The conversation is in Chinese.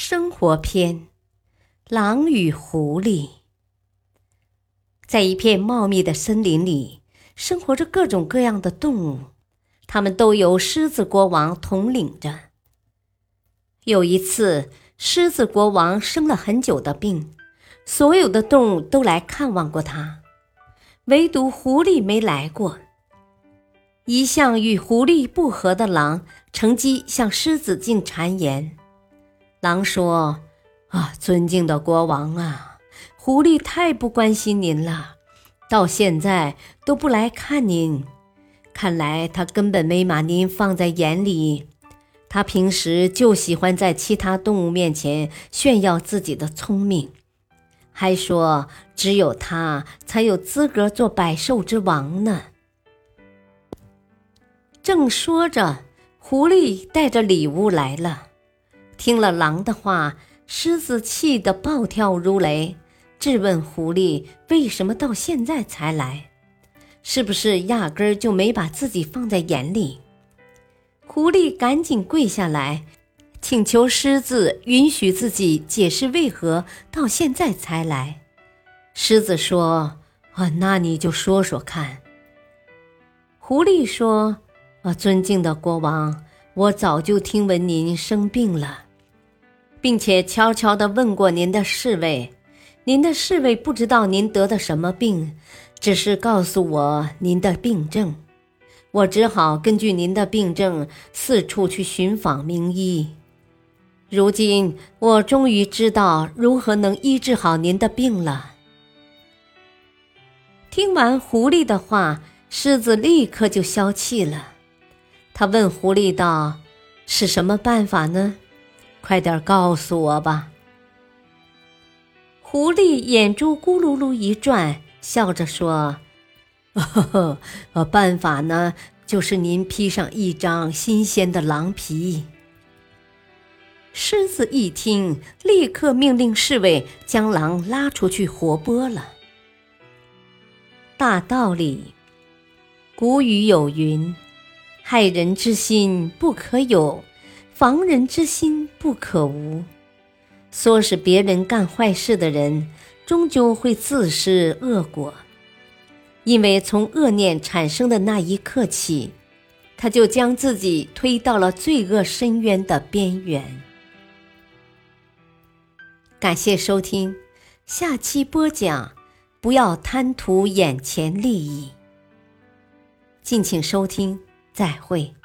生活篇：狼与狐狸。在一片茂密的森林里，生活着各种各样的动物，它们都由狮子国王统领着。有一次，狮子国王生了很久的病，所有的动物都来看望过他，唯独狐狸没来过。一向与狐狸不和的狼乘机向狮子进谗言。狼说：“啊，尊敬的国王啊，狐狸太不关心您了，到现在都不来看您。看来他根本没把您放在眼里。他平时就喜欢在其他动物面前炫耀自己的聪明，还说只有他才有资格做百兽之王呢。”正说着，狐狸带着礼物来了。听了狼的话，狮子气得暴跳如雷，质问狐狸为什么到现在才来，是不是压根儿就没把自己放在眼里？狐狸赶紧跪下来，请求狮子允许自己解释为何到现在才来。狮子说：“啊，那你就说说看。”狐狸说。啊，尊敬的国王，我早就听闻您生病了，并且悄悄地问过您的侍卫。您的侍卫不知道您得的什么病，只是告诉我您的病症。我只好根据您的病症四处去寻访名医。如今我终于知道如何能医治好您的病了。听完狐狸的话，狮子立刻就消气了。他问狐狸道：“是什么办法呢？快点告诉我吧。”狐狸眼珠咕噜噜一转，笑着说：“呵呵，办法呢，就是您披上一张新鲜的狼皮。”狮子一听，立刻命令侍卫将狼拉出去活剥了。大道理，古语有云。害人之心不可有，防人之心不可无。唆使别人干坏事的人，终究会自食恶果，因为从恶念产生的那一刻起，他就将自己推到了罪恶深渊的边缘。感谢收听，下期播讲：不要贪图眼前利益。敬请收听。再会。